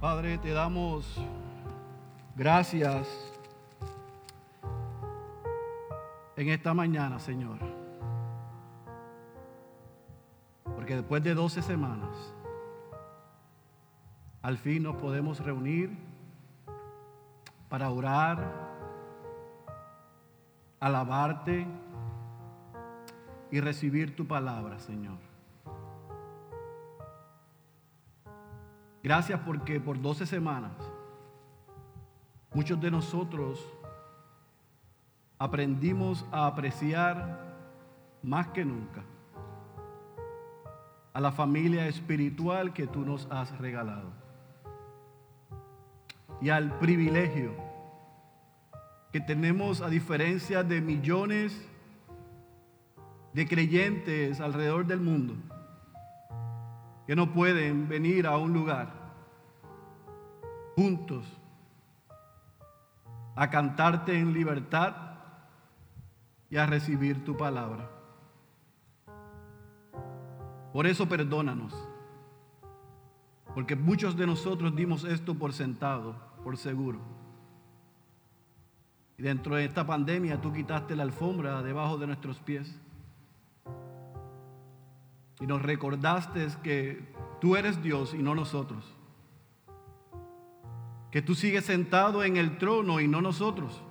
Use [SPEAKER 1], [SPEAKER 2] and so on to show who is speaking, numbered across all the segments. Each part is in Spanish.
[SPEAKER 1] Padre, te damos gracias en esta mañana, Señor. Porque después de 12 semanas, al fin nos podemos reunir para orar, alabarte y recibir tu palabra, Señor. Gracias porque por 12 semanas muchos de nosotros aprendimos a apreciar más que nunca a la familia espiritual que tú nos has regalado y al privilegio que tenemos a diferencia de millones de creyentes alrededor del mundo que no pueden venir a un lugar juntos a cantarte en libertad y a recibir tu palabra. Por eso perdónanos, porque muchos de nosotros dimos esto por sentado, por seguro. Y dentro de esta pandemia tú quitaste la alfombra debajo de nuestros pies y nos recordaste que tú eres Dios y no nosotros. Que tú sigues sentado en el trono y no nosotros.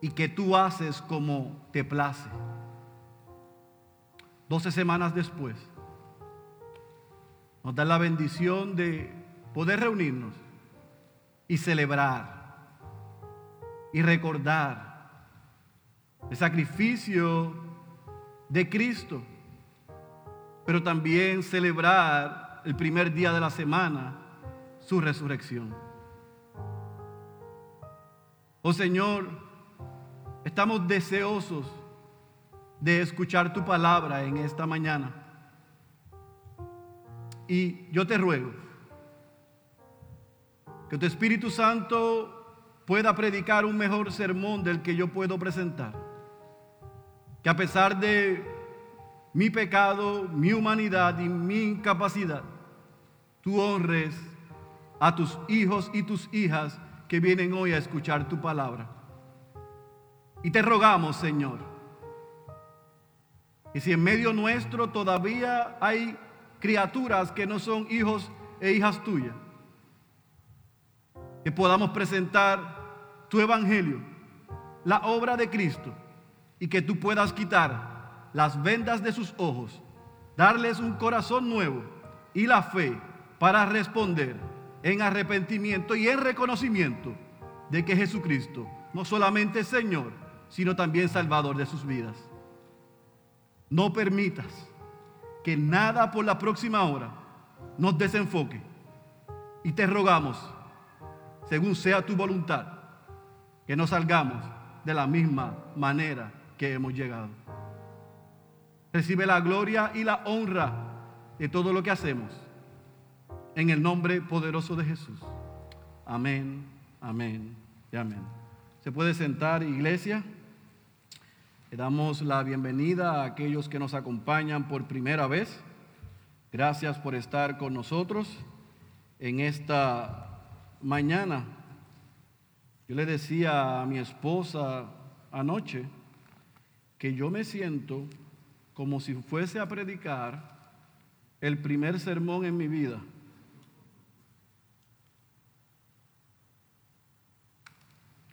[SPEAKER 1] Y que tú haces como te place. Doce semanas después, nos da la bendición de poder reunirnos y celebrar y recordar el sacrificio de Cristo pero también celebrar el primer día de la semana su resurrección. Oh Señor, estamos deseosos de escuchar tu palabra en esta mañana. Y yo te ruego que tu Espíritu Santo pueda predicar un mejor sermón del que yo puedo presentar. Que a pesar de mi pecado, mi humanidad y mi incapacidad, tú honres a tus hijos y tus hijas que vienen hoy a escuchar tu palabra. Y te rogamos, Señor, que si en medio nuestro todavía hay criaturas que no son hijos e hijas tuyas, que podamos presentar tu evangelio, la obra de Cristo, y que tú puedas quitar las vendas de sus ojos, darles un corazón nuevo y la fe para responder en arrepentimiento y en reconocimiento de que Jesucristo no solamente es Señor, sino también Salvador de sus vidas. No permitas que nada por la próxima hora nos desenfoque y te rogamos, según sea tu voluntad, que no salgamos de la misma manera que hemos llegado. Recibe la gloria y la honra de todo lo que hacemos. En el nombre poderoso de Jesús. Amén, amén y amén. Se puede sentar, iglesia. Le damos la bienvenida a aquellos que nos acompañan por primera vez. Gracias por estar con nosotros en esta mañana. Yo le decía a mi esposa anoche que yo me siento como si fuese a predicar el primer sermón en mi vida.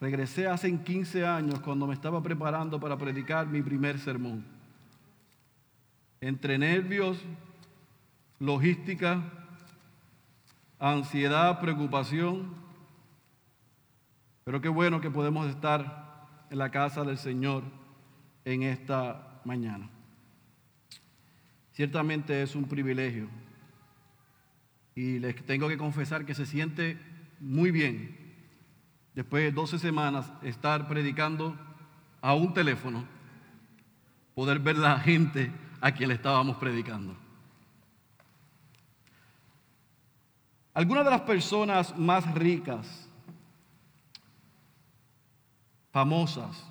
[SPEAKER 1] Regresé hace 15 años cuando me estaba preparando para predicar mi primer sermón. Entre nervios, logística, ansiedad, preocupación. Pero qué bueno que podemos estar en la casa del Señor en esta mañana. Ciertamente es un privilegio. Y les tengo que confesar que se siente muy bien, después de 12 semanas, estar predicando a un teléfono, poder ver la gente a quien le estábamos predicando. Algunas de las personas más ricas, famosas,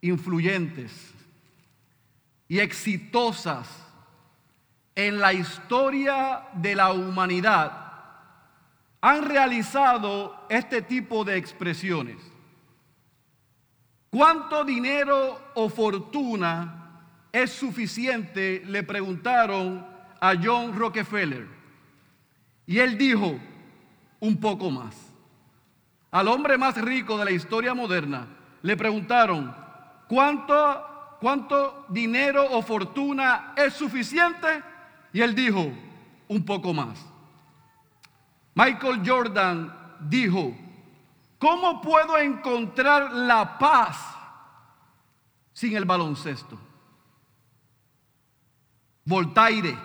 [SPEAKER 1] influyentes, y exitosas en la historia de la humanidad han realizado este tipo de expresiones. ¿Cuánto dinero o fortuna es suficiente? Le preguntaron a John Rockefeller. Y él dijo, un poco más. Al hombre más rico de la historia moderna le preguntaron, ¿cuánto, cuánto dinero o fortuna es suficiente? Y él dijo, un poco más. Michael Jordan dijo, ¿cómo puedo encontrar la paz sin el baloncesto? Voltaire,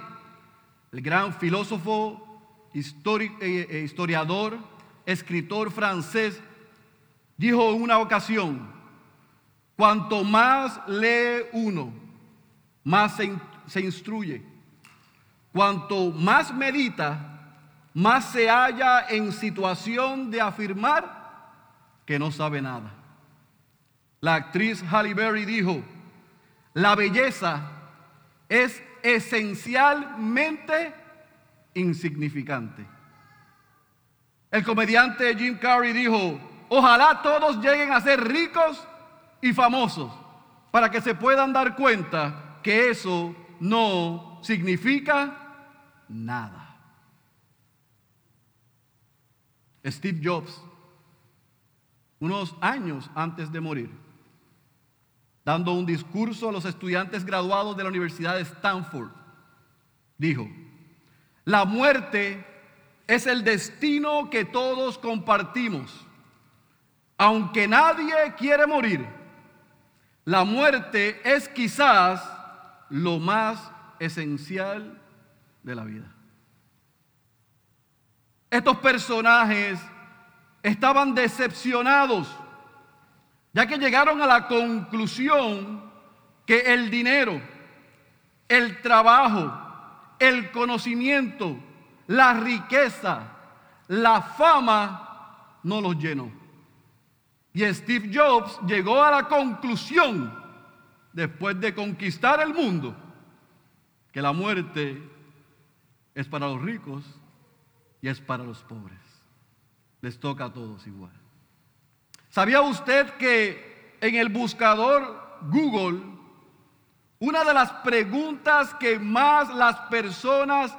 [SPEAKER 1] el gran filósofo, eh, eh, historiador, escritor francés, dijo en una ocasión, cuanto más lee uno, más se, se instruye Cuanto más medita, más se halla en situación de afirmar que no sabe nada. La actriz Halle Berry dijo, la belleza es esencialmente insignificante. El comediante Jim Carrey dijo, ojalá todos lleguen a ser ricos y famosos para que se puedan dar cuenta que eso no significa nada. Steve Jobs, unos años antes de morir, dando un discurso a los estudiantes graduados de la Universidad de Stanford, dijo, la muerte es el destino que todos compartimos. Aunque nadie quiere morir, la muerte es quizás lo más esencial de la vida. Estos personajes estaban decepcionados, ya que llegaron a la conclusión que el dinero, el trabajo, el conocimiento, la riqueza, la fama no los llenó. Y Steve Jobs llegó a la conclusión, después de conquistar el mundo, que la muerte es para los ricos y es para los pobres. Les toca a todos igual. ¿Sabía usted que en el buscador Google, una de las preguntas que más las personas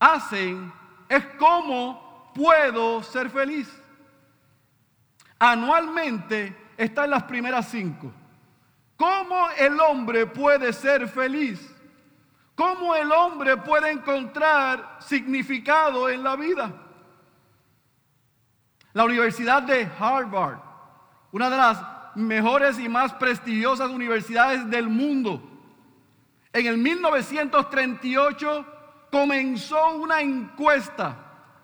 [SPEAKER 1] hacen es cómo puedo ser feliz? Anualmente está en las primeras cinco. ¿Cómo el hombre puede ser feliz? ¿Cómo el hombre puede encontrar significado en la vida? La Universidad de Harvard, una de las mejores y más prestigiosas universidades del mundo, en el 1938 comenzó una encuesta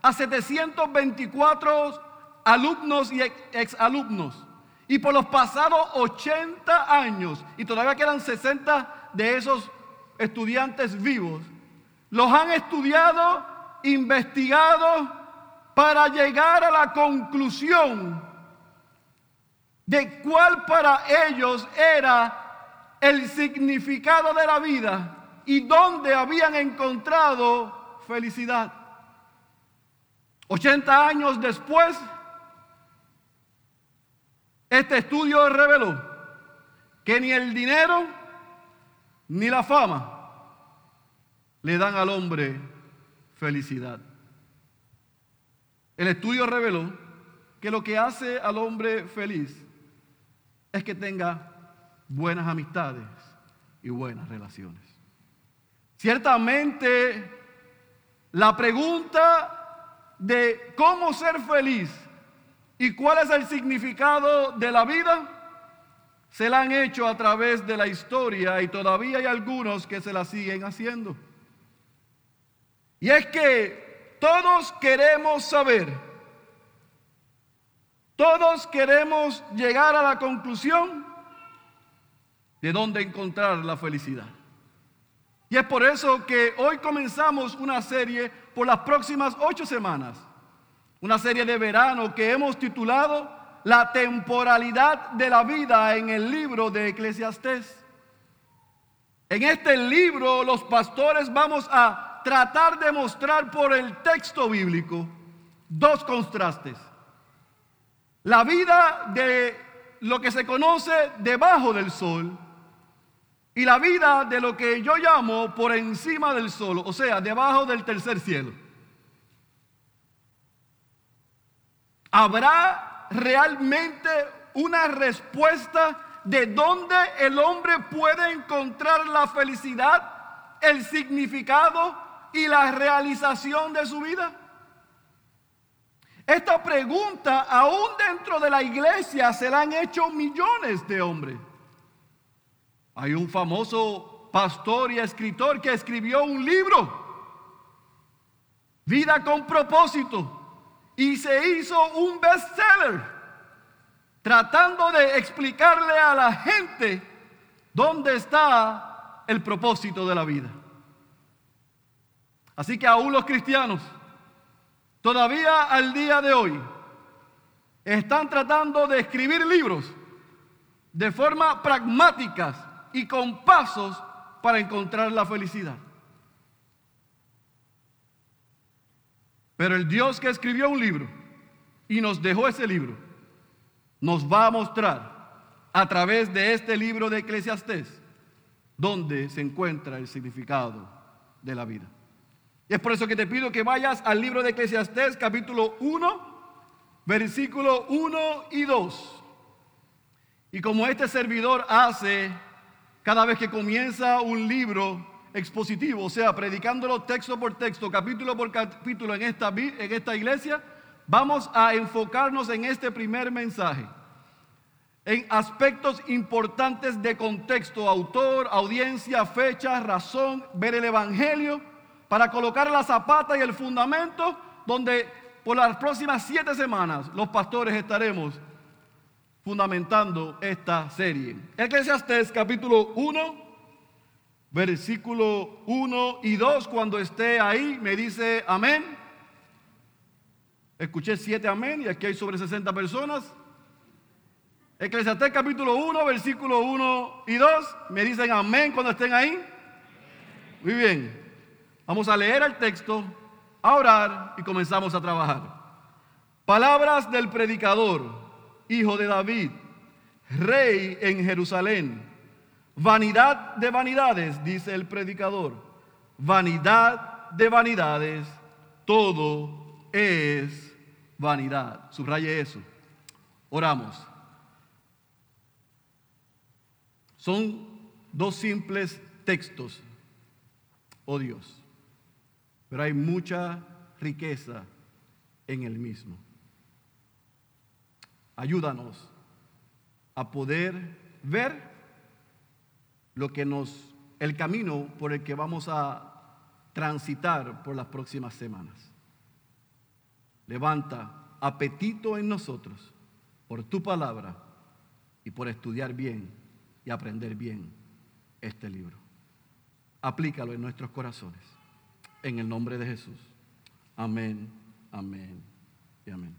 [SPEAKER 1] a 724 alumnos y exalumnos. Y por los pasados 80 años, y todavía quedan 60 de esos estudiantes vivos, los han estudiado, investigado para llegar a la conclusión de cuál para ellos era el significado de la vida y dónde habían encontrado felicidad. 80 años después, este estudio reveló que ni el dinero ni la fama le dan al hombre felicidad. El estudio reveló que lo que hace al hombre feliz es que tenga buenas amistades y buenas relaciones. Ciertamente, la pregunta de cómo ser feliz y cuál es el significado de la vida se la han hecho a través de la historia y todavía hay algunos que se la siguen haciendo. Y es que todos queremos saber, todos queremos llegar a la conclusión de dónde encontrar la felicidad. Y es por eso que hoy comenzamos una serie por las próximas ocho semanas, una serie de verano que hemos titulado la temporalidad de la vida en el libro de Eclesiastés. En este libro los pastores vamos a tratar de mostrar por el texto bíblico dos contrastes. La vida de lo que se conoce debajo del sol y la vida de lo que yo llamo por encima del sol, o sea, debajo del tercer cielo. ¿Habrá realmente una respuesta de dónde el hombre puede encontrar la felicidad, el significado y la realización de su vida? Esta pregunta, aún dentro de la iglesia, se la han hecho millones de hombres. Hay un famoso pastor y escritor que escribió un libro, Vida con propósito, y se hizo un bestseller, tratando de explicarle a la gente dónde está el propósito de la vida. Así que aún los cristianos, todavía al día de hoy, están tratando de escribir libros de forma pragmáticas y con pasos para encontrar la felicidad. Pero el Dios que escribió un libro y nos dejó ese libro, nos va a mostrar a través de este libro de Eclesiastés dónde se encuentra el significado de la vida. Y es por eso que te pido que vayas al libro de Eclesiastés capítulo 1, versículo 1 y 2. Y como este servidor hace cada vez que comienza un libro expositivo, o sea, predicándolo texto por texto, capítulo por capítulo en esta, en esta iglesia, vamos a enfocarnos en este primer mensaje, en aspectos importantes de contexto, autor, audiencia, fecha, razón, ver el Evangelio, para colocar la zapata y el fundamento donde por las próximas siete semanas los pastores estaremos fundamentando esta serie. Eclesiastés capítulo 1, versículo 1 y 2, cuando esté ahí, me dice amén. Escuché siete amén y aquí hay sobre 60 personas. Eclesiastés capítulo 1, versículo 1 y 2, me dicen amén cuando estén ahí. Muy bien, vamos a leer el texto, a orar y comenzamos a trabajar. Palabras del predicador hijo de David, rey en Jerusalén. Vanidad de vanidades, dice el predicador. Vanidad de vanidades, todo es vanidad. Subraye eso. Oramos. Son dos simples textos, oh Dios, pero hay mucha riqueza en el mismo. Ayúdanos a poder ver lo que nos, el camino por el que vamos a transitar por las próximas semanas. Levanta apetito en nosotros por tu palabra y por estudiar bien y aprender bien este libro. Aplícalo en nuestros corazones. En el nombre de Jesús. Amén, amén y amén.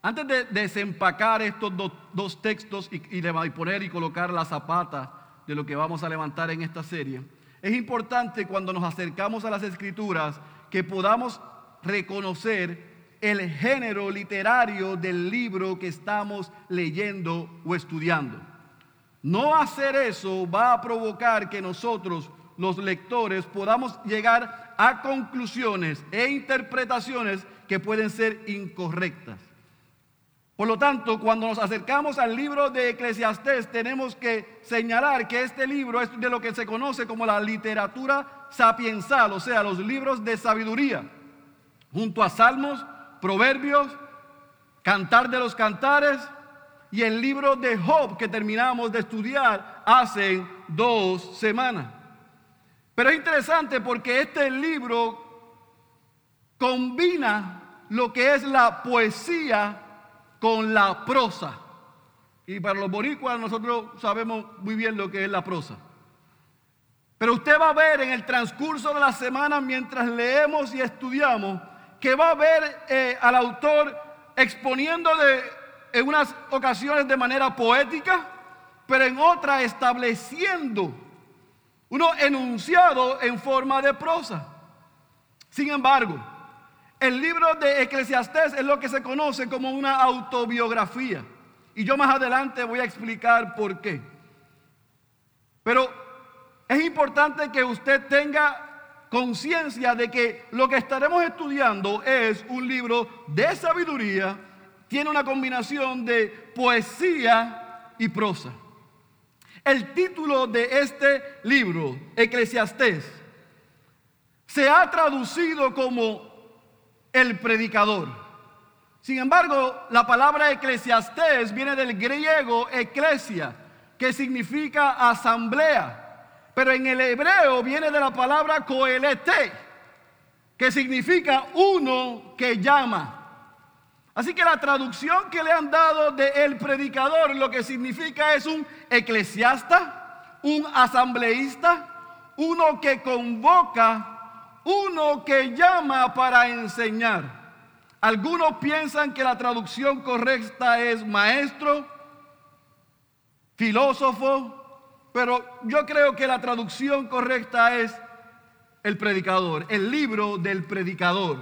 [SPEAKER 1] Antes de desempacar estos dos, textos y, y poner y colocar la zapata de lo que vamos a levantar en esta serie, es importante cuando nos acercamos a las escrituras que podamos reconocer el género literario del libro que estamos leyendo o estudiando. No hacer eso va a provocar que nosotros, los lectores, podamos llegar a conclusiones e interpretaciones que pueden ser incorrectas. Por lo tanto, cuando nos acercamos al libro de Eclesiastés, tenemos que señalar que este libro es de lo que se conoce como la literatura sapiensal, o sea, los libros de sabiduría, junto a Salmos, Proverbios, Cantar de los Cantares y el libro de Job que terminamos de estudiar hace dos semanas. Pero es interesante porque este libro combina lo que es la poesía con la prosa. Y para los boricuas nosotros sabemos muy bien lo que es la prosa. Pero usted va a ver en el transcurso de la semana, mientras leemos y estudiamos, que va a ver eh, al autor exponiendo de, en unas ocasiones de manera poética, pero en otras estableciendo uno enunciado en forma de prosa. Sin embargo, el libro de Eclesiastés es lo que se conoce como una autobiografía. Y yo más adelante voy a explicar por qué. Pero es importante que usted tenga conciencia de que lo que estaremos estudiando es un libro de sabiduría, tiene una combinación de poesía y prosa. El título de este libro, Eclesiastés, se ha traducido como el predicador. Sin embargo, la palabra eclesiastés viene del griego eclesia, que significa asamblea. Pero en el hebreo viene de la palabra coelete, que significa uno que llama. Así que la traducción que le han dado de el predicador lo que significa es un eclesiasta, un asambleísta, uno que convoca, uno que llama para enseñar. Algunos piensan que la traducción correcta es maestro, filósofo, pero yo creo que la traducción correcta es el predicador, el libro del predicador.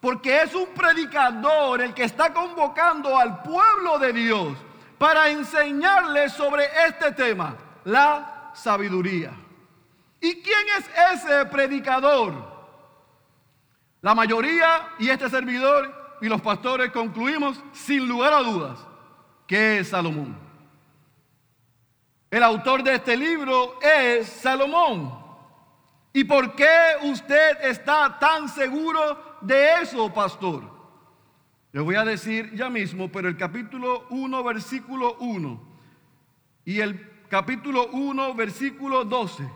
[SPEAKER 1] Porque es un predicador el que está convocando al pueblo de Dios para enseñarles sobre este tema, la sabiduría. ¿Y quién es ese predicador? La mayoría y este servidor y los pastores concluimos sin lugar a dudas que es Salomón. El autor de este libro es Salomón. ¿Y por qué usted está tan seguro de eso, pastor? Le voy a decir ya mismo, pero el capítulo 1, versículo 1 y el capítulo 1, versículo 12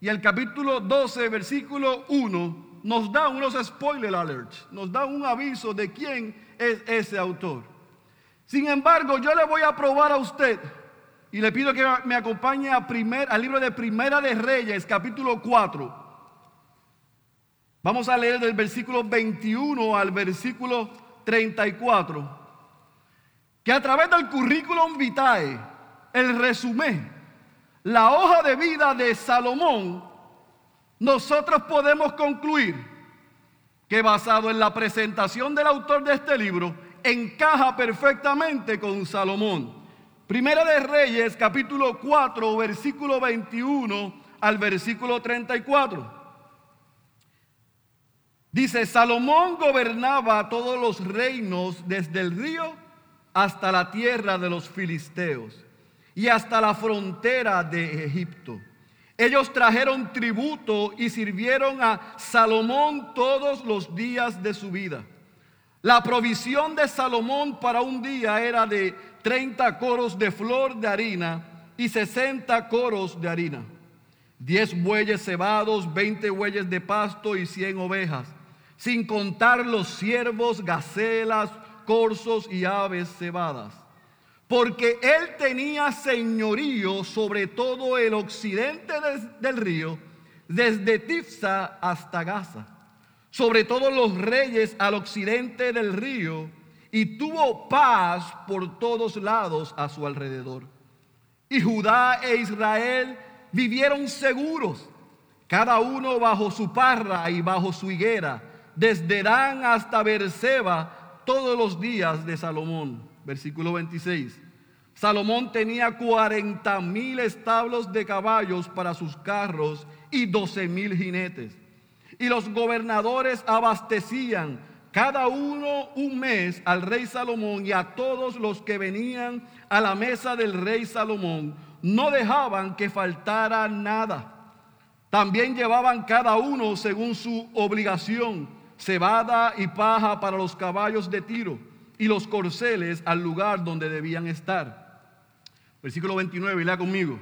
[SPEAKER 1] y el capítulo 12, versículo 1 nos da unos spoiler alerts, nos da un aviso de quién es ese autor. Sin embargo, yo le voy a probar a usted y le pido que me acompañe primer, al libro de Primera de Reyes, capítulo 4. Vamos a leer del versículo 21 al versículo 34. Que a través del currículum vitae, el resumen, la hoja de vida de Salomón, nosotros podemos concluir que basado en la presentación del autor de este libro, encaja perfectamente con Salomón. Primera de Reyes, capítulo 4, versículo 21 al versículo 34. Dice, Salomón gobernaba todos los reinos desde el río hasta la tierra de los filisteos y hasta la frontera de Egipto. Ellos trajeron tributo y sirvieron a Salomón todos los días de su vida. La provisión de Salomón para un día era de 30 coros de flor de harina y 60 coros de harina. 10 bueyes cebados, 20 bueyes de pasto y 100 ovejas, sin contar los ciervos, gacelas, corzos y aves cebadas. Porque él tenía señorío sobre todo el occidente del río, desde Tifsa hasta Gaza sobre todos los reyes al occidente del río y tuvo paz por todos lados a su alrededor. Y Judá e Israel vivieron seguros, cada uno bajo su parra y bajo su higuera, desde Dan hasta Berseba, todos los días de Salomón. Versículo 26. Salomón tenía 40 mil establos de caballos para sus carros y 12 mil jinetes y los gobernadores abastecían cada uno un mes al rey Salomón y a todos los que venían a la mesa del rey Salomón. No dejaban que faltara nada. También llevaban cada uno según su obligación cebada y paja para los caballos de tiro y los corceles al lugar donde debían estar. Versículo 29, lea conmigo.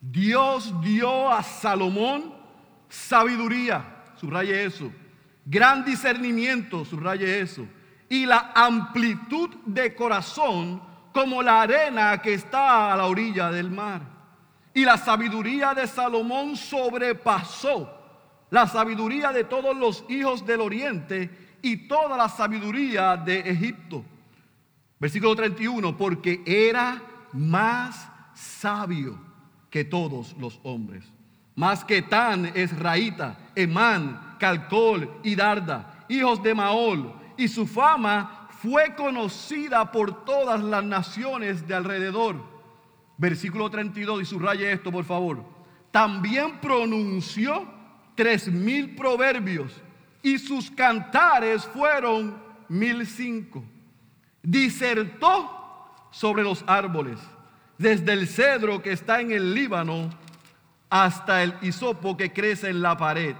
[SPEAKER 1] Dios dio a Salomón sabiduría subraye eso. Gran discernimiento, subraye eso. Y la amplitud de corazón como la arena que está a la orilla del mar. Y la sabiduría de Salomón sobrepasó la sabiduría de todos los hijos del oriente y toda la sabiduría de Egipto. Versículo 31, porque era más sabio que todos los hombres Masquetán, Esraíta, Emán, Calcol y Darda, hijos de Maol, y su fama fue conocida por todas las naciones de alrededor. Versículo 32, y subraye esto, por favor. También pronunció tres mil proverbios, y sus cantares fueron mil cinco. Disertó sobre los árboles, desde el cedro que está en el Líbano hasta el hisopo que crece en la pared.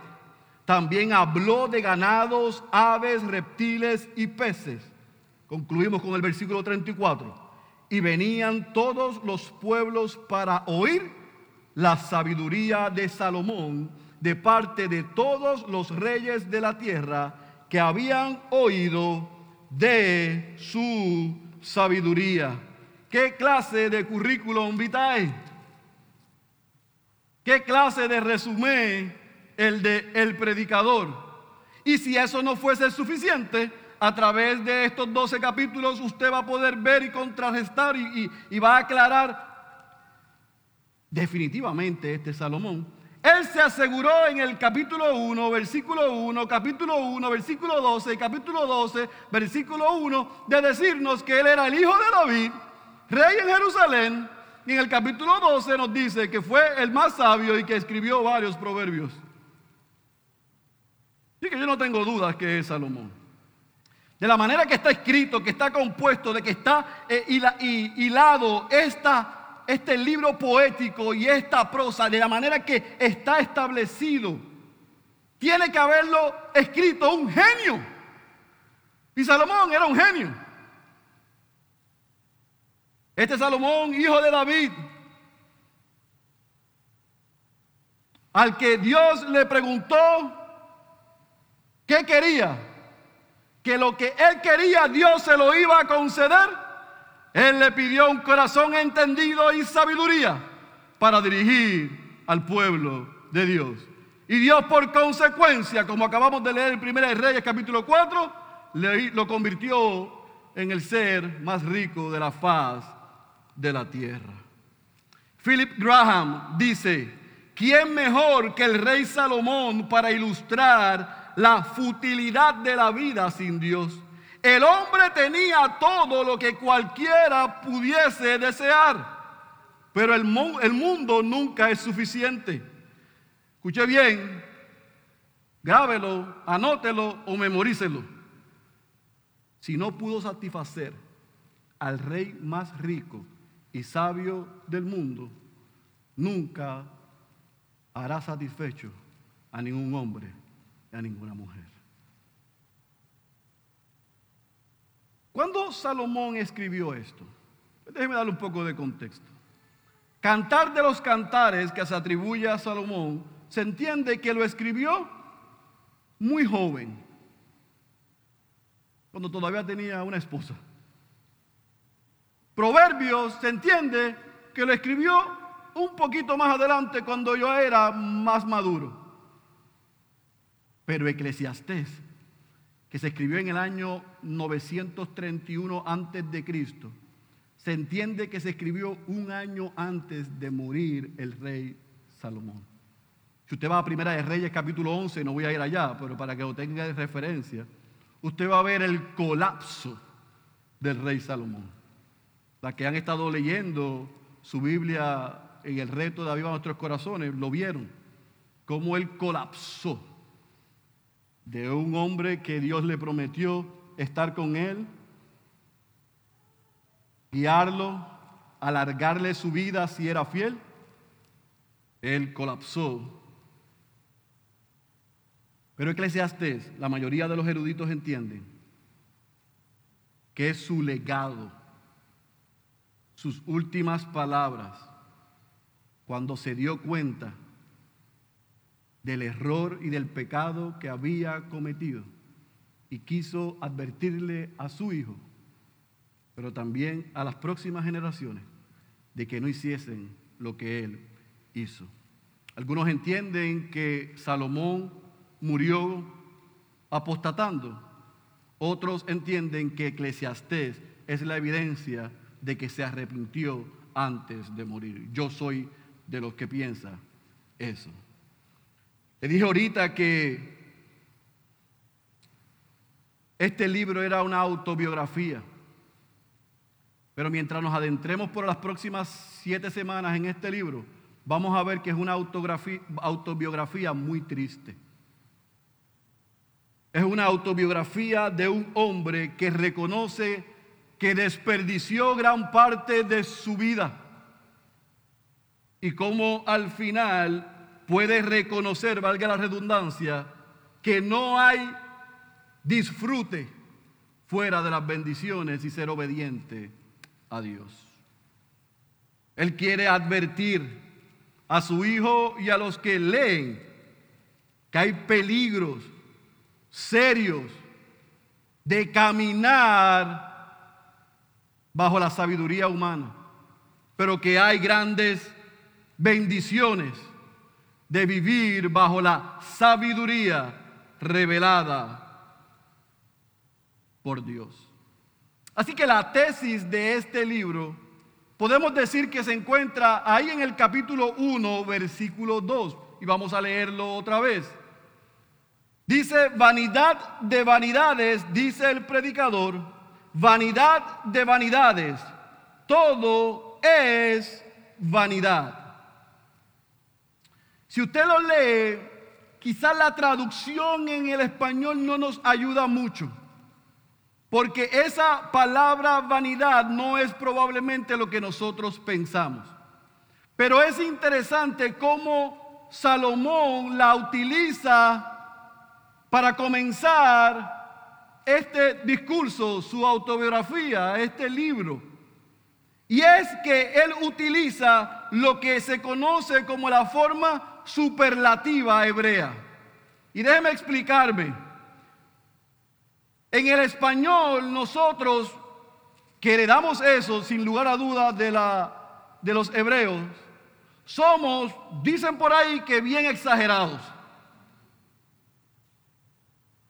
[SPEAKER 1] También habló de ganados, aves, reptiles y peces. Concluimos con el versículo 34. Y venían todos los pueblos para oír la sabiduría de Salomón de parte de todos los reyes de la tierra que habían oído de su sabiduría. ¿Qué clase de currículum vitae? ¿Qué clase de resumen el de el predicador? Y si eso no fuese suficiente, a través de estos 12 capítulos usted va a poder ver y contrarrestar y, y va a aclarar definitivamente este Salomón. Él se aseguró en el capítulo 1, versículo 1, capítulo 1, versículo 12 y capítulo 12, versículo 1, de decirnos que él era el hijo de David, rey en Jerusalén, y en el capítulo 12 nos dice que fue el más sabio y que escribió varios proverbios. Así que yo no tengo dudas que es Salomón. De la manera que está escrito, que está compuesto, de que está eh, hilado esta, este libro poético y esta prosa, de la manera que está establecido, tiene que haberlo escrito un genio. Y Salomón era un genio. Este Salomón, hijo de David, al que Dios le preguntó qué quería, que lo que él quería Dios se lo iba a conceder, él le pidió un corazón entendido y sabiduría para dirigir al pueblo de Dios. Y Dios por consecuencia, como acabamos de leer en 1 Reyes capítulo 4, le, lo convirtió en el ser más rico de la faz de la tierra. Philip Graham dice, ¿quién mejor que el rey Salomón para ilustrar la futilidad de la vida sin Dios. El hombre tenía todo lo que cualquiera pudiese desear, pero el, mundo nunca es suficiente. Escuche bien, grábelo, anótelo o memorícelo. Si no pudo satisfacer al rey más rico y sabio del mundo, nunca hará satisfecho a ningún hombre a ninguna mujer. ¿Cuándo Salomón escribió esto? Déjeme darle un poco de contexto. Cantar de los cantares que se atribuye a Salomón, se entiende que lo escribió muy joven, cuando todavía tenía una esposa. Proverbios se entiende que lo escribió un poquito más adelante cuando yo era más maduro. Pero Eclesiastés, que se escribió en el año 931 antes de Cristo, se entiende que se escribió un año antes de morir el rey Salomón. Si usted va a Primera de Reyes capítulo 11, no voy a ir allá, pero para que lo tenga de referencia, usted va a ver el colapso del rey Salomón. Las que han estado leyendo su Biblia en el reto de Aviva Nuestros Corazones, lo vieron, cómo él colapsó de un hombre que Dios le prometió estar con él, guiarlo, alargarle su vida si era fiel, él colapsó. Pero Eclesiastés, la mayoría de los eruditos entienden que es su legado, sus últimas palabras, cuando se dio cuenta del error y del pecado que había cometido y quiso advertirle a su hijo, pero también a las próximas generaciones, de que no hiciesen lo que él hizo. Algunos entienden que Salomón murió apostatando, otros entienden que Eclesiastés es la evidencia de que se arrepintió antes de morir. Yo soy de los que piensa eso. Le dije ahorita que este libro era una autobiografía. Pero mientras nos adentremos por las próximas siete semanas en este libro, vamos a ver que es una autobiografía muy triste. Es una autobiografía de un hombre que reconoce que desperdició gran parte de su vida y cómo al final puede reconocer, valga la redundancia, que no hay disfrute fuera de las bendiciones y ser obediente a Dios. Él quiere advertir a su hijo y a los que leen que hay peligros serios de caminar bajo la sabiduría humana, pero que hay grandes bendiciones de vivir bajo la sabiduría revelada por Dios. Así que la tesis de este libro podemos decir que se encuentra ahí en el capítulo 1, versículo 2, y vamos a leerlo otra vez. Dice, vanidad de vanidades, dice el predicador, vanidad de vanidades, todo es vanidad. Si usted lo lee, quizás la traducción en el español no nos ayuda mucho. Porque esa palabra vanidad no es probablemente lo que nosotros pensamos. Pero es interesante cómo Salomón la utiliza para comenzar este discurso, su autobiografía, este libro. Y es que él utiliza lo que se conoce como la forma superlativa hebrea. Y déjeme explicarme. En el español nosotros que heredamos eso sin lugar a dudas de, la, de los hebreos, somos, dicen por ahí que bien exagerados.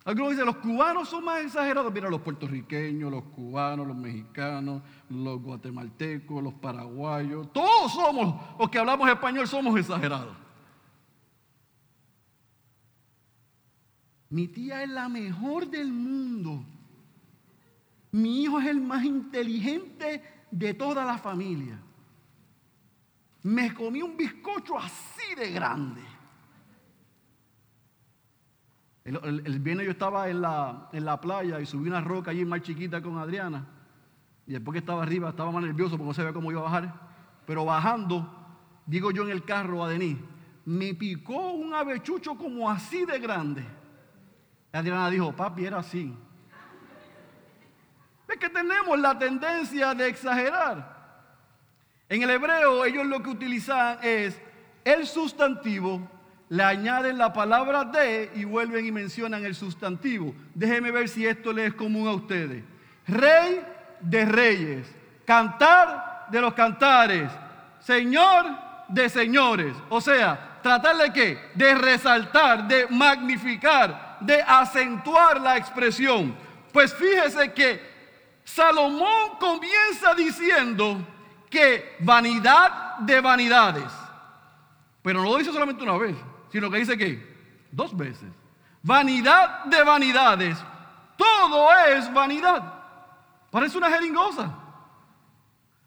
[SPEAKER 1] Algunos dicen, los cubanos son más exagerados. Mira, los puertorriqueños, los cubanos, los mexicanos, los guatemaltecos, los paraguayos, todos somos, los que hablamos español somos exagerados. Mi tía es la mejor del mundo. Mi hijo es el más inteligente de toda la familia. Me comí un bizcocho así de grande. El, viernes yo estaba en la, en la playa y subí una roca allí más chiquita con Adriana. Y después que estaba arriba estaba más nervioso porque no sabía cómo iba a bajar. Pero bajando, digo yo en el carro a Denis, me picó un avechucho como así de grande. Adriana dijo, papi, era así. Es que tenemos la tendencia de exagerar. En el hebreo ellos lo que utilizan es el sustantivo, le añaden la palabra de y vuelven y mencionan el sustantivo. Déjenme ver si esto les es común a ustedes. Rey de reyes, cantar de los cantares, Señor de señores. O sea, tratar de qué? De resaltar, de magnificar, de acentuar la expresión. Pues fíjese que Salomón comienza diciendo que vanidad de vanidades. Pero no lo dice solamente una vez, sino que dice que dos veces. Vanidad de vanidades. Todo es vanidad. Parece una jeringosa.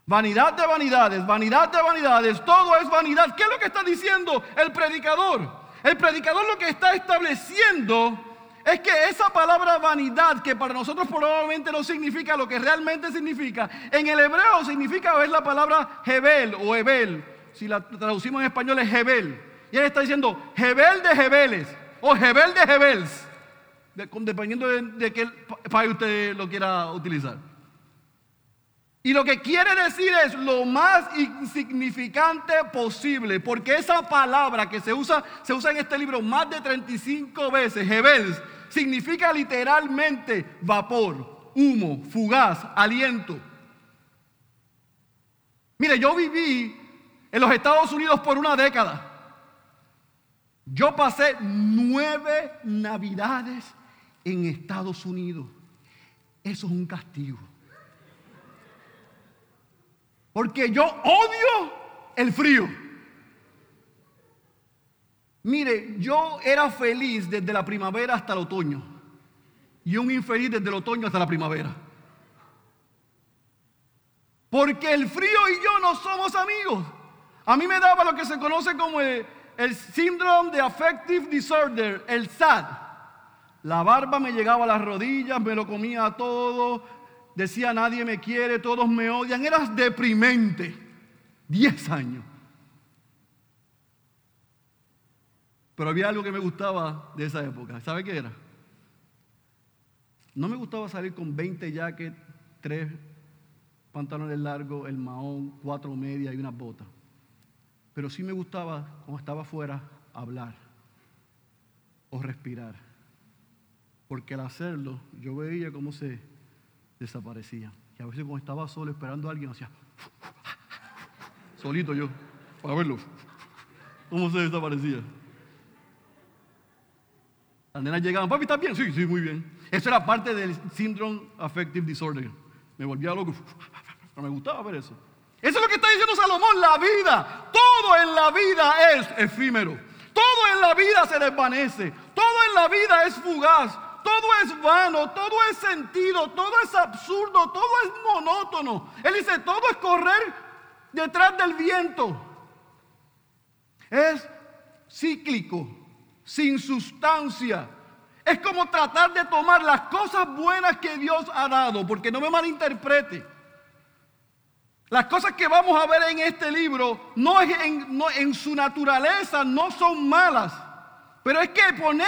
[SPEAKER 1] Vanidad de vanidades, vanidad de vanidades, todo es vanidad. ¿Qué es lo que está diciendo el predicador? El predicador lo que está estableciendo es que esa palabra vanidad, que para nosotros probablemente no significa lo que realmente significa, en el hebreo significa es la palabra Hebel o Hebel. Si la traducimos en español es Hebel. Y él está diciendo Hebel de Hebeles o Hebel de Hebels, dependiendo de, de qué país usted lo quiera utilizar. Y lo que quiere decir es lo más insignificante posible, porque esa palabra que se usa, se usa en este libro más de 35 veces, significa literalmente vapor, humo, fugaz, aliento. Mire, yo viví en los Estados Unidos por una década. Yo pasé nueve navidades en Estados Unidos. Eso es un castigo. Porque yo odio el frío. Mire, yo era feliz desde la primavera hasta el otoño y un infeliz desde el otoño hasta la primavera. Porque el frío y yo no somos amigos. A mí me daba lo que se conoce como el, síndrome de affective disorder, el SAD. La barba me llegaba a las rodillas, me lo comía todo, decía nadie me quiere, todos me odian. Eras deprimente. Diez años. Pero había algo que me gustaba de esa época. ¿Sabe qué era? No me gustaba salir con 20 jackets, 3 pantalones largos, el mahón, cuatro medias y unas botas. Pero sí me gustaba, cuando estaba afuera, hablar o respirar. Porque al hacerlo, yo veía cómo se desaparecía. Y a veces cuando estaba solo esperando a alguien, hacía solito yo, para verlo, cómo se desaparecía. Las nenas llegaban, papi, ¿estás bien? Sí, sí, muy bien. Eso era parte del Syndrome Affective Disorder. Me volvía loco. No me gustaba ver eso. Eso es lo que está diciendo Salomón, la vida. Todo en la vida es efímero. Todo en la vida se desvanece. Todo en la vida es fugaz. Todo es vano, todo es sentido, todo es absurdo, todo es monótono. Él dice, todo es correr detrás del viento. Es cíclico, sin sustancia. Es como tratar de tomar las cosas buenas que Dios ha dado, porque no me malinterprete. Las cosas que vamos a ver en este libro no, en, en su naturaleza no son malas. Pero es que poner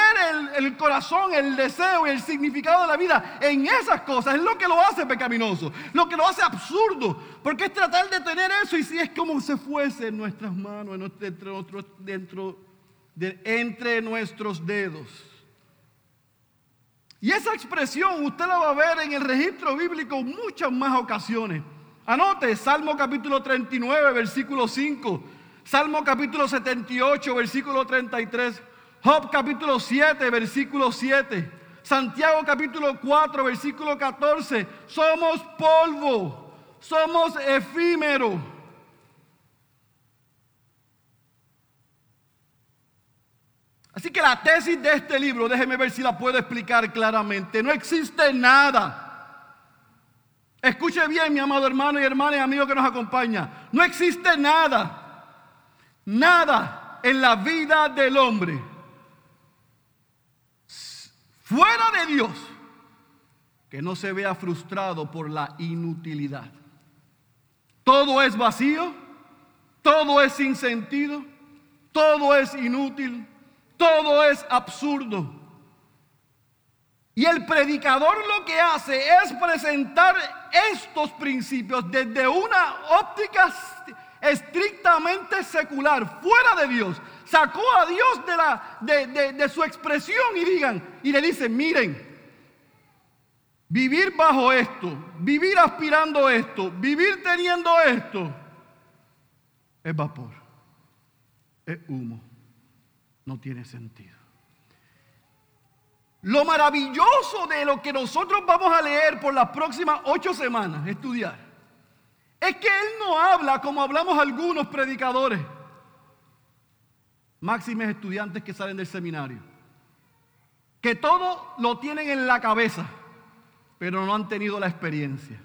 [SPEAKER 1] el, corazón, el deseo y el significado de la vida en esas cosas es lo que lo hace pecaminoso, lo que lo hace absurdo, porque es tratar de tener eso y si es como si fuese en nuestras manos, dentro de, entre nuestros dedos. Y esa expresión usted la va a ver en el registro bíblico muchas más ocasiones. Anote Salmo capítulo 39, versículo 5. Salmo capítulo 78, versículo 33. Job capítulo 7, versículo 7. Santiago capítulo 4, versículo 14. Somos polvo, somos efímero. Así que la tesis de este libro, déjeme ver si la puedo explicar claramente. No existe nada Escuche bien, mi amado hermano y hermana y amigo que nos acompaña. No existe nada, nada en la vida del hombre fuera de Dios que no se vea frustrado por la inutilidad. Todo es vacío, todo es sin sentido, todo es inútil, todo es absurdo. Y el predicador lo que hace es presentar estos principios desde una óptica estrictamente secular, fuera de Dios. Sacó a Dios de, la, de, de su expresión y digan, y le dicen, miren, vivir bajo esto, vivir aspirando esto, vivir teniendo esto, es vapor, es humo, no tiene sentido. Lo maravilloso de lo que nosotros vamos a leer por las próximas ocho semanas, estudiar, es que Él no habla como hablamos algunos predicadores, máximes estudiantes que salen del seminario, que todo lo tienen en la cabeza, pero no han tenido la experiencia.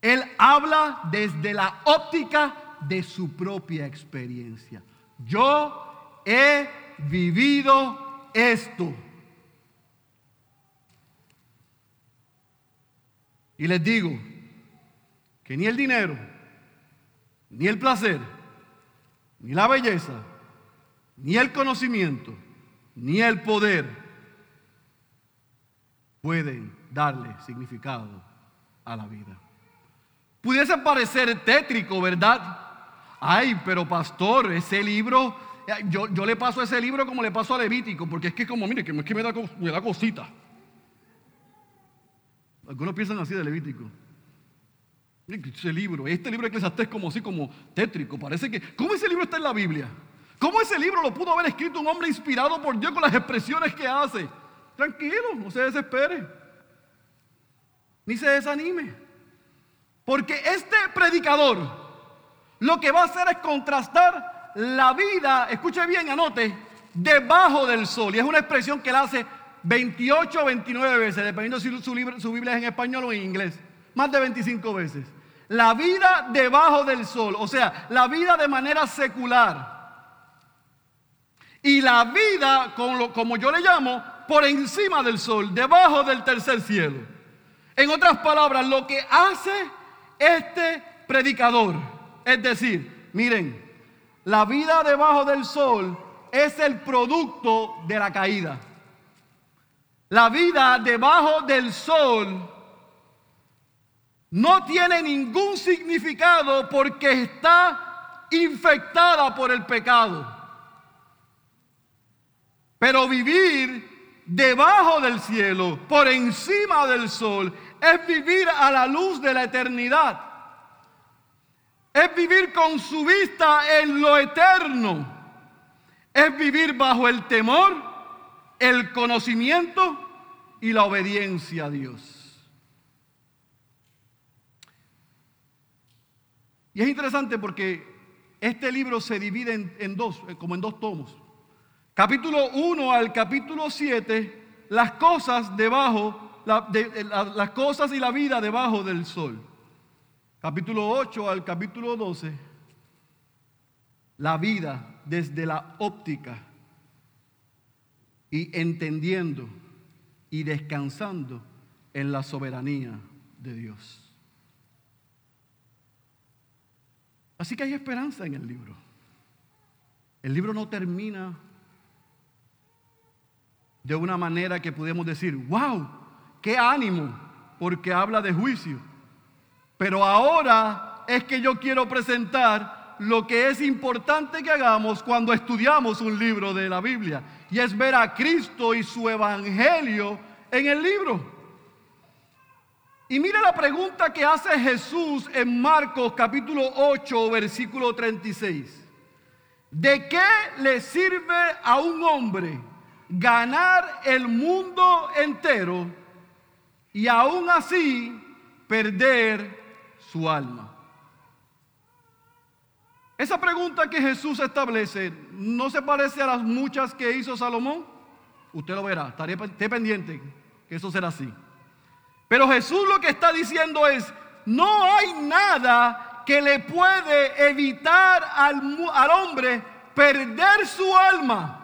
[SPEAKER 1] Él habla desde la óptica de su propia experiencia. Yo he vivido esto. Y les digo que ni el dinero, ni el placer, ni la belleza, ni el conocimiento, ni el poder pueden darle significado a la vida. Pudiese parecer tétrico, ¿verdad? Ay, pero pastor, ese libro yo, le paso ese libro como le paso a Levítico, porque es que como, mire, que, es que me, da, me da cosita. Algunos piensan así de Levítico. Ese libro, este libro de Eclesiastés es como así, como tétrico. Parece que, ¿cómo ese libro está en la Biblia? ¿Cómo ese libro lo pudo haber escrito un hombre inspirado por Dios con las expresiones que hace? Tranquilo, no se desespere. Ni se desanime. Porque este predicador lo que va a hacer es contrastar la vida, escuche bien, anote, debajo del sol. Y es una expresión que la hace 28 o 29 veces, dependiendo si su Biblia es en español o en inglés. Más de 25 veces. La vida debajo del sol, o sea, la vida de manera secular. Y la vida, como yo le llamo, por encima del sol, debajo del tercer cielo. En otras palabras, lo que hace este predicador, es decir, miren, la vida debajo del sol es el producto de la caída. La vida debajo del sol no tiene ningún significado porque está infectada por el pecado. Pero vivir debajo del cielo, por encima del sol, es vivir a la luz de la eternidad. Es vivir con su vista en lo eterno. Es vivir bajo el temor, el conocimiento y la obediencia a Dios. Y es interesante porque este libro se divide en, dos, eh, como en dos tomos. Capítulo 1 al capítulo 7, las cosas debajo, las cosas y la vida debajo del sol. Capítulo 8 al capítulo 12, la vida desde la óptica y entendiendo y descansando en la soberanía de Dios. Así que hay esperanza en el libro. El libro no termina de una manera que podemos decir, wow, qué ánimo, porque habla de juicio. Pero ahora es que yo quiero presentar lo que es importante que hagamos cuando estudiamos un libro de la Biblia, y es ver a Cristo y su evangelio en el libro. Y mire la pregunta que hace Jesús en Marcos capítulo 8, versículo 36. ¿De qué le sirve a un hombre ganar el mundo entero y aún así perder su alma? Esa pregunta que Jesús establece no se parece a las muchas que hizo Salomón. Usted lo verá, esté pendiente que eso será así. Pero Jesús lo que está diciendo es, no hay nada que le puede evitar al, hombre perder su alma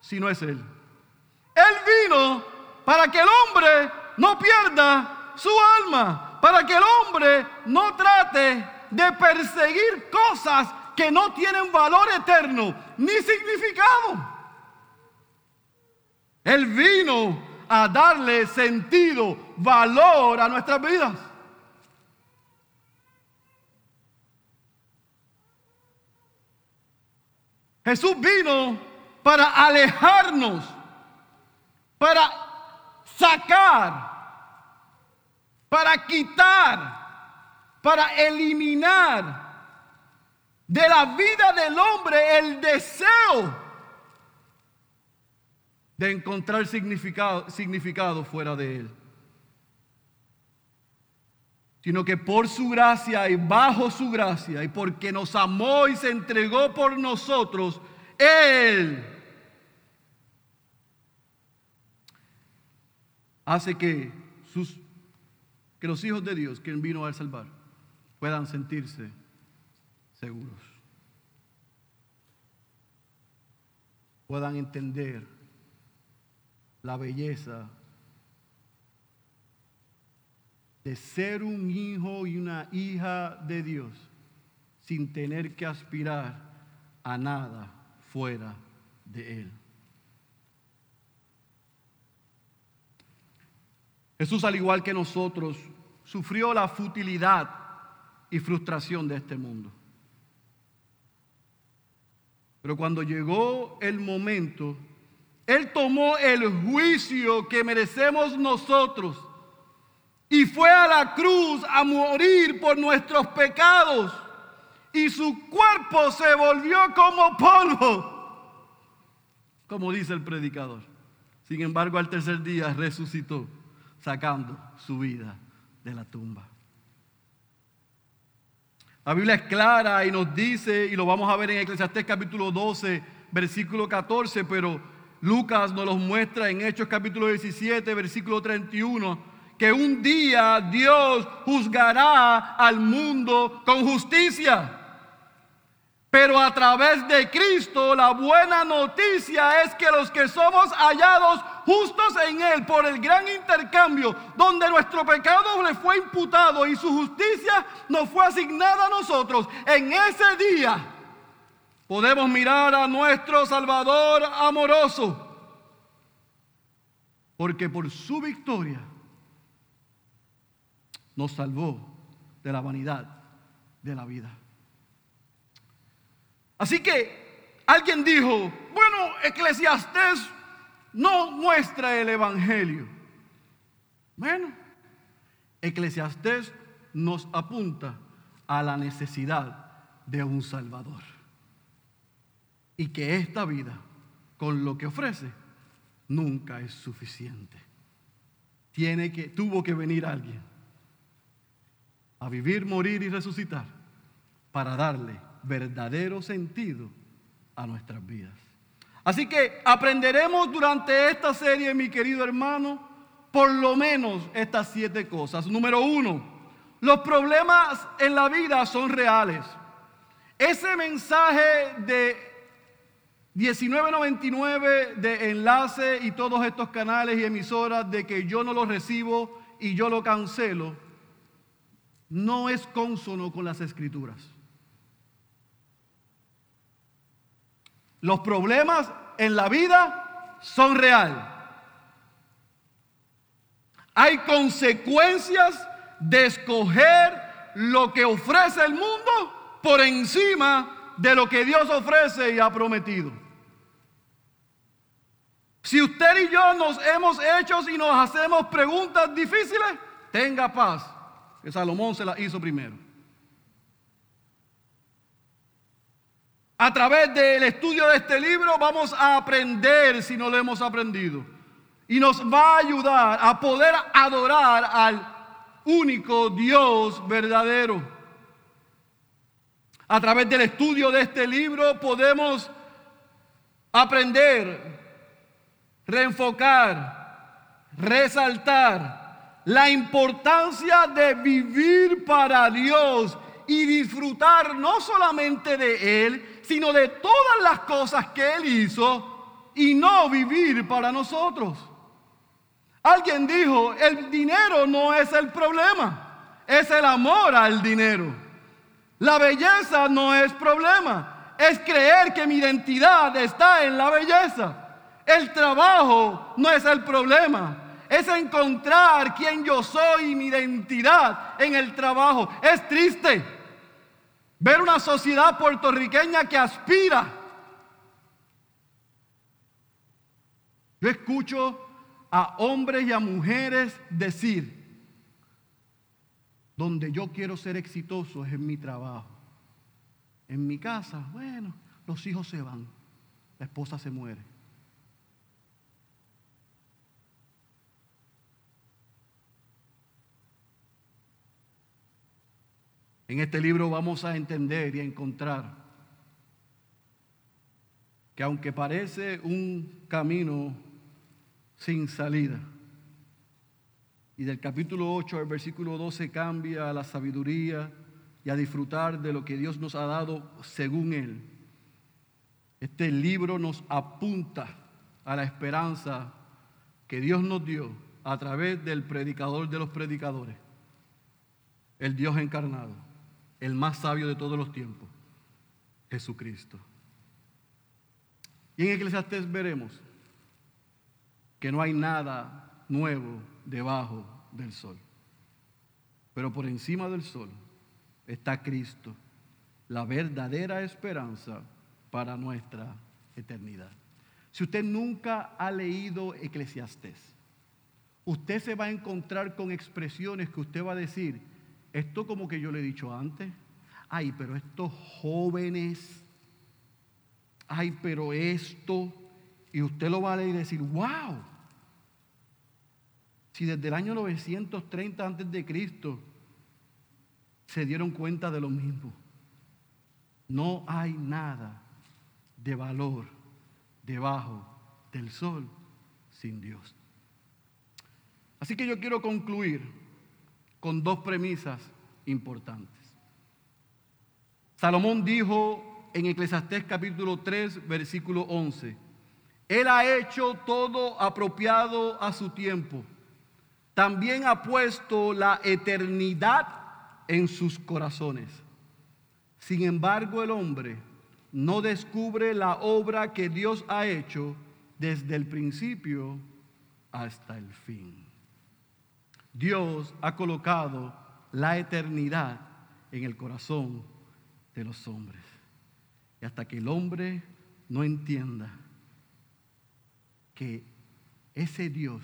[SPEAKER 1] si no es Él. Él vino para que el hombre no pierda su alma, para que el hombre no trate de perseguir cosas que no tienen valor eterno ni significado. Él vino a darle sentido, valor a nuestras vidas. Jesús vino para alejarnos, para sacar, para quitar, para eliminar de la vida del hombre el deseo de encontrar significado, significado fuera de Él. Sino que por su gracia y bajo su gracia y porque nos amó y se entregó por nosotros, Él hace que, sus, que los hijos de Dios, quien vino a salvar, puedan sentirse seguros. Puedan entender la belleza de ser un hijo y una hija de Dios sin tener que aspirar a nada fuera de Él. Jesús, al igual que nosotros, sufrió la futilidad y frustración de este mundo. Pero cuando llegó el momento él tomó el juicio que merecemos nosotros y fue a la cruz a morir por nuestros pecados. Y su cuerpo se volvió como polvo, como dice el predicador. Sin embargo, al tercer día resucitó, sacando su vida de la tumba. La Biblia es clara y nos dice, y lo vamos a ver en Eclesiastés capítulo 12, versículo 14, pero Lucas nos los muestra en Hechos capítulo 17, versículo 31, que un día Dios juzgará al mundo con justicia. Pero a través de Cristo la buena noticia es que los que somos hallados justos en Él por el gran intercambio, donde nuestro pecado le fue imputado y su justicia nos fue asignada a nosotros, en ese día podemos mirar a nuestro Salvador amoroso, porque por su victoria nos salvó de la vanidad de la vida. Así que alguien dijo, bueno, Eclesiastés no muestra el Evangelio. Bueno, Eclesiastés nos apunta a la necesidad de un Salvador. Y que esta vida, con lo que ofrece, nunca es suficiente. Tiene que, tuvo que venir alguien a vivir, morir y resucitar para darle verdadero sentido a nuestras vidas. Así que aprenderemos durante esta serie, mi querido hermano, por lo menos estas siete cosas. Número uno, los problemas en la vida son reales. Ese mensaje de 1999 de enlace y todos estos canales y emisoras de que yo no los recibo y yo lo cancelo, no es consono con las escrituras. Los problemas en la vida son reales. Hay consecuencias de escoger lo que ofrece el mundo por encima de lo que Dios ofrece y ha prometido. Si usted y yo nos hemos hecho y nos hacemos preguntas difíciles, tenga paz, que Salomón se las hizo primero. A través del estudio de este libro vamos a aprender si no lo hemos aprendido. Y nos va a ayudar a poder adorar al único Dios verdadero. A través del estudio de este libro podemos aprender, reenfocar, resaltar la importancia de vivir para Dios y disfrutar no solamente de Él, sino de todas las cosas que Él hizo y no vivir para nosotros. Alguien dijo, el dinero no es el problema, es el amor al dinero. La belleza no es problema, es creer que mi identidad está en la belleza. El trabajo no es el problema, es encontrar quién yo soy y mi identidad en el trabajo. Es triste ver una sociedad puertorriqueña que aspira. Yo escucho a hombres y a mujeres decir, donde yo quiero ser exitoso es en mi trabajo. En mi casa, bueno, los hijos se van, la esposa se muere. En este libro vamos a entender y a encontrar que aunque parece un camino sin salida, y del capítulo 8 al versículo 12 cambia a la sabiduría y a disfrutar de lo que Dios nos ha dado según Él. Este libro nos apunta a la esperanza que Dios nos dio a través del predicador de los predicadores, el Dios encarnado el más sabio de todos los tiempos, Jesucristo. Y en Eclesiastés veremos que no hay nada nuevo debajo del sol. Pero por encima del sol está Cristo, la verdadera esperanza para nuestra eternidad. Si usted nunca ha leído Eclesiastés, usted se va a encontrar con expresiones que usted va a decir, esto como que yo le he dicho antes. Ay, pero estos jóvenes. Ay, pero esto. Y usted lo va a leer y decir, wow. Si desde el año 930 antes de Cristo se dieron cuenta de lo mismo. No hay nada de valor debajo del sol sin Dios. Así que yo quiero concluir con dos premisas importantes. Salomón dijo en Eclesiastés capítulo 3, versículo 11, Él ha hecho todo apropiado a su tiempo. También ha puesto la eternidad en sus corazones. Sin embargo, el hombre no descubre la obra que Dios ha hecho desde el principio hasta el fin. Dios ha colocado la eternidad en el corazón de los hombres. Y hasta que el hombre no entienda que ese Dios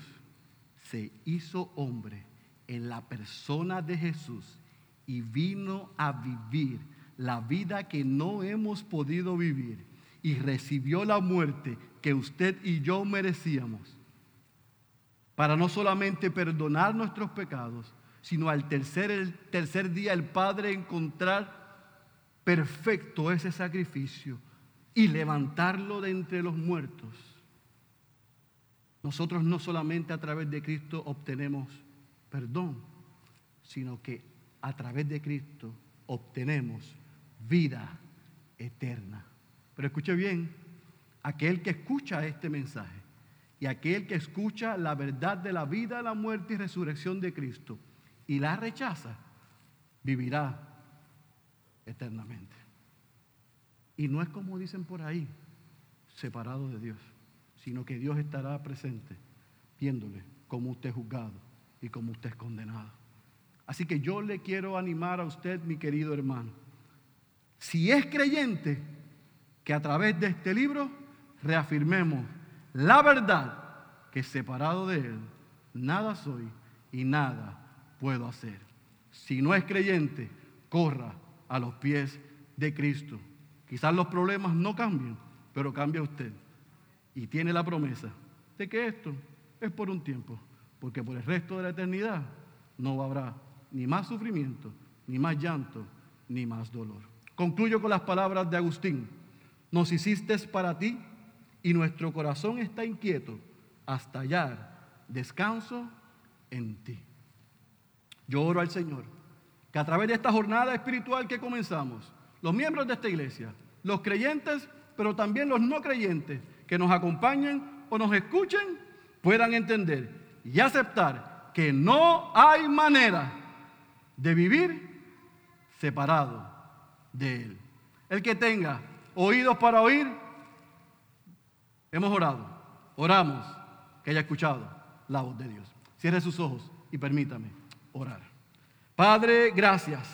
[SPEAKER 1] se hizo hombre en la persona de Jesús y vino a vivir la vida que no hemos podido vivir y recibió la muerte que usted y yo merecíamos para no solamente perdonar nuestros pecados, sino al tercer, el tercer día el Padre encontrar perfecto ese sacrificio y levantarlo de entre los muertos. Nosotros no solamente a través de Cristo obtenemos perdón, sino que a través de Cristo obtenemos vida eterna. Pero escuche bien, aquel que escucha este mensaje y aquel que escucha la verdad de la vida, la muerte y resurrección de Cristo y la rechaza, vivirá eternamente. Y no es como dicen por ahí, separado de Dios, sino que Dios estará presente viéndole como usted es juzgado y como usted es condenado. Así que yo le quiero animar a usted, mi querido hermano, si es creyente, que a través de este libro reafirmemos la verdad que separado de Él, nada soy y nada puedo hacer. Si no es creyente, corra a los pies de Cristo. Quizás los problemas no cambien, pero cambia usted. Y tiene la promesa de que esto es por un tiempo, porque por el resto de la eternidad no habrá ni más sufrimiento, ni más llanto, ni más dolor. Concluyo con las palabras de Agustín. Nos hiciste para ti y nuestro corazón está inquieto hasta hallar descanso en ti. Yo oro al Señor que a través de esta jornada espiritual que comenzamos, los miembros de esta iglesia, los creyentes, pero también los no creyentes que nos acompañen o nos escuchen, puedan entender y aceptar que no hay manera de vivir separado de Él. El que tenga oídos para oír, hemos orado, oramos, que haya escuchado la voz de Dios. Cierre sus ojos y permítame orar. Padre, gracias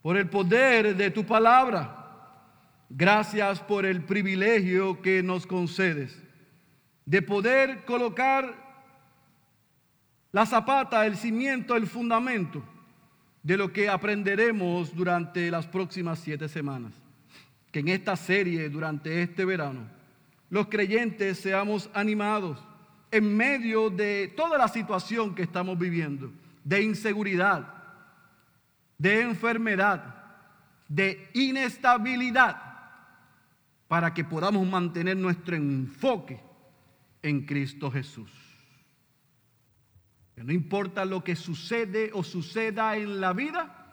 [SPEAKER 1] por el poder de tu palabra. Gracias por el privilegio que nos concedes de poder colocar la zapata, el cimiento, el fundamento de lo que aprenderemos durante las próximas siete semanas. Que en esta serie, durante este verano, los creyentes seamos animados en medio de toda la situación que estamos viviendo, de inseguridad, de enfermedad, de inestabilidad, para que podamos mantener nuestro enfoque en Cristo Jesús. Que no importa lo que sucede o suceda en la vida,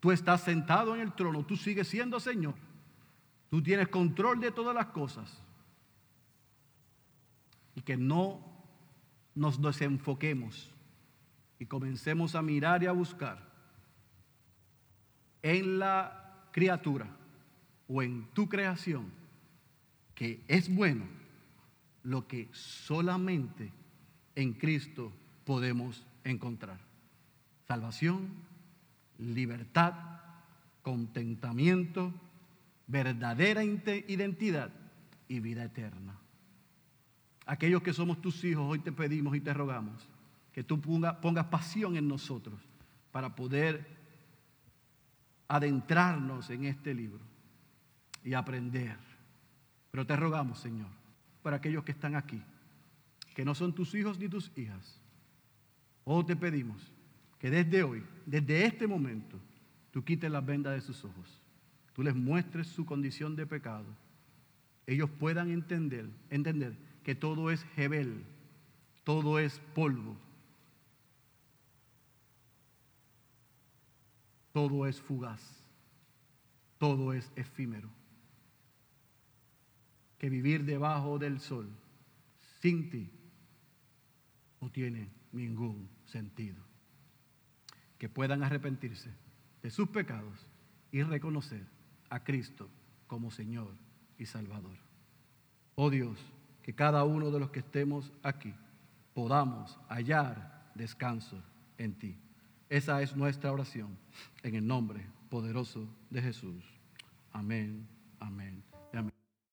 [SPEAKER 1] tú estás sentado en el trono, tú sigues siendo Señor. Tú tienes control de todas las cosas. Y que no nos desenfoquemos y comencemos a mirar y a buscar en la criatura o en tu creación que es bueno lo que solamente en Cristo podemos encontrar. Salvación, libertad, contentamiento, verdadera identidad y vida eterna. Aquellos que somos tus hijos, hoy te pedimos y te rogamos que tú pongas pasión en nosotros para poder adentrarnos en este libro y aprender. Pero te rogamos, Señor, para aquellos que están aquí, que no son tus hijos ni tus hijas, Oh, te pedimos que desde hoy, desde este momento, tú quites las vendas de sus ojos, tú les muestres su condición de pecado, ellos puedan entender, entender que todo es Jebel, todo es polvo, todo es fugaz, todo es efímero. Que vivir debajo del sol sin ti no tiene ningún sentido. Que puedan arrepentirse de sus pecados y reconocer a Cristo como Señor y Salvador. Oh Dios, que cada uno de los que estemos aquí podamos hallar descanso en ti. Esa es nuestra oración en el nombre poderoso de Jesús. Amén, amén.